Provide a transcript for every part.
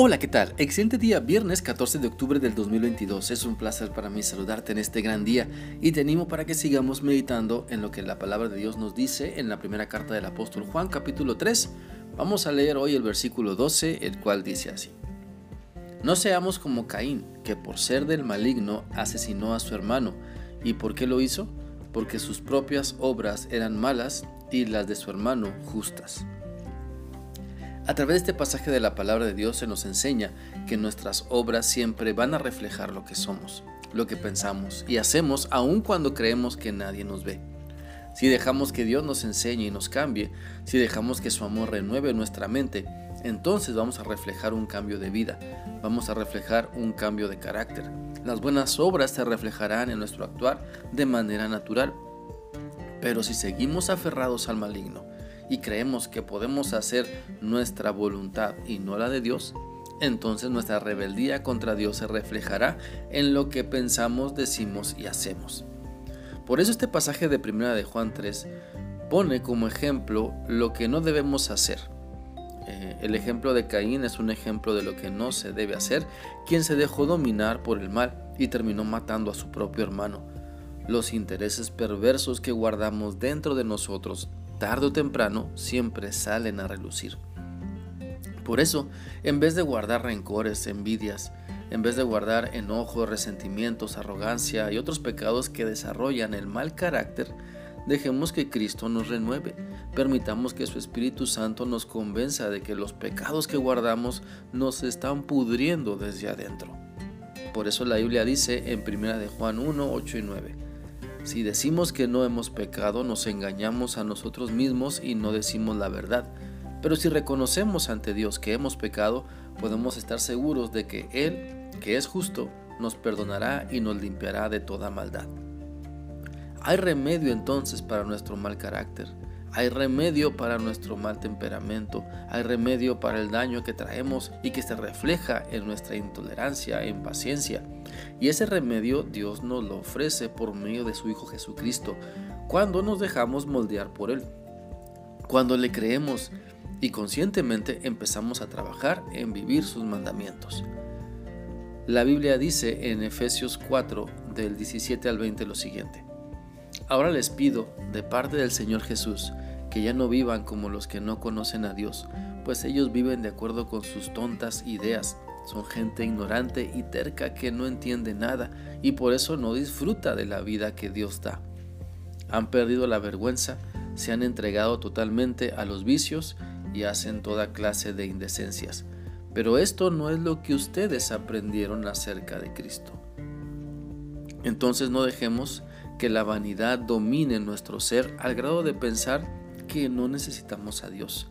Hola, ¿qué tal? Excelente día, viernes 14 de octubre del 2022. Es un placer para mí saludarte en este gran día y te animo para que sigamos meditando en lo que la palabra de Dios nos dice en la primera carta del apóstol Juan capítulo 3. Vamos a leer hoy el versículo 12, el cual dice así. No seamos como Caín, que por ser del maligno asesinó a su hermano. ¿Y por qué lo hizo? Porque sus propias obras eran malas y las de su hermano justas. A través de este pasaje de la palabra de Dios se nos enseña que nuestras obras siempre van a reflejar lo que somos, lo que pensamos y hacemos aun cuando creemos que nadie nos ve. Si dejamos que Dios nos enseñe y nos cambie, si dejamos que su amor renueve nuestra mente, entonces vamos a reflejar un cambio de vida, vamos a reflejar un cambio de carácter. Las buenas obras se reflejarán en nuestro actuar de manera natural. Pero si seguimos aferrados al maligno, y creemos que podemos hacer nuestra voluntad y no la de Dios, entonces nuestra rebeldía contra Dios se reflejará en lo que pensamos, decimos y hacemos. Por eso este pasaje de primera de Juan 3 pone como ejemplo lo que no debemos hacer. Eh, el ejemplo de Caín es un ejemplo de lo que no se debe hacer, quien se dejó dominar por el mal y terminó matando a su propio hermano. Los intereses perversos que guardamos dentro de nosotros tarde o temprano siempre salen a relucir. Por eso, en vez de guardar rencores, envidias, en vez de guardar enojos, resentimientos, arrogancia y otros pecados que desarrollan el mal carácter, dejemos que Cristo nos renueve. Permitamos que su Espíritu Santo nos convenza de que los pecados que guardamos nos están pudriendo desde adentro. Por eso la Biblia dice en 1 de Juan 1, 8 y 9. Si decimos que no hemos pecado, nos engañamos a nosotros mismos y no decimos la verdad. Pero si reconocemos ante Dios que hemos pecado, podemos estar seguros de que Él, que es justo, nos perdonará y nos limpiará de toda maldad. Hay remedio entonces para nuestro mal carácter. Hay remedio para nuestro mal temperamento, hay remedio para el daño que traemos y que se refleja en nuestra intolerancia, e impaciencia. Y ese remedio Dios nos lo ofrece por medio de su Hijo Jesucristo, cuando nos dejamos moldear por Él. Cuando le creemos y conscientemente empezamos a trabajar en vivir sus mandamientos. La Biblia dice en Efesios 4 del 17 al 20 lo siguiente. Ahora les pido, de parte del Señor Jesús, que ya no vivan como los que no conocen a Dios, pues ellos viven de acuerdo con sus tontas ideas. Son gente ignorante y terca que no entiende nada y por eso no disfruta de la vida que Dios da. Han perdido la vergüenza, se han entregado totalmente a los vicios y hacen toda clase de indecencias. Pero esto no es lo que ustedes aprendieron acerca de Cristo. Entonces no dejemos que la vanidad domine nuestro ser al grado de pensar que no necesitamos a Dios.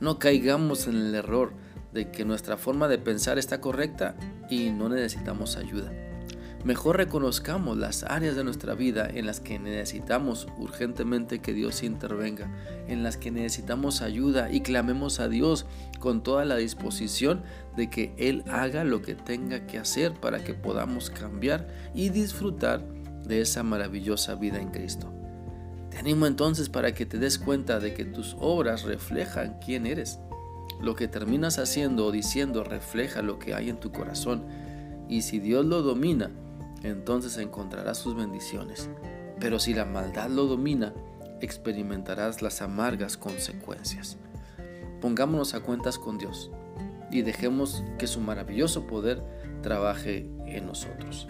No caigamos en el error de que nuestra forma de pensar está correcta y no necesitamos ayuda. Mejor reconozcamos las áreas de nuestra vida en las que necesitamos urgentemente que Dios intervenga, en las que necesitamos ayuda y clamemos a Dios con toda la disposición de que Él haga lo que tenga que hacer para que podamos cambiar y disfrutar de esa maravillosa vida en Cristo. Te animo entonces para que te des cuenta de que tus obras reflejan quién eres. Lo que terminas haciendo o diciendo refleja lo que hay en tu corazón. Y si Dios lo domina, entonces encontrarás sus bendiciones. Pero si la maldad lo domina, experimentarás las amargas consecuencias. Pongámonos a cuentas con Dios y dejemos que su maravilloso poder trabaje en nosotros.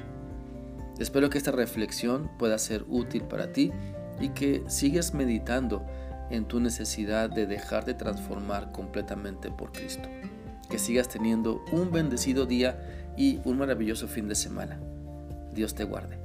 Espero que esta reflexión pueda ser útil para ti y que sigas meditando en tu necesidad de dejar de transformar completamente por Cristo. Que sigas teniendo un bendecido día y un maravilloso fin de semana. Dios te guarde.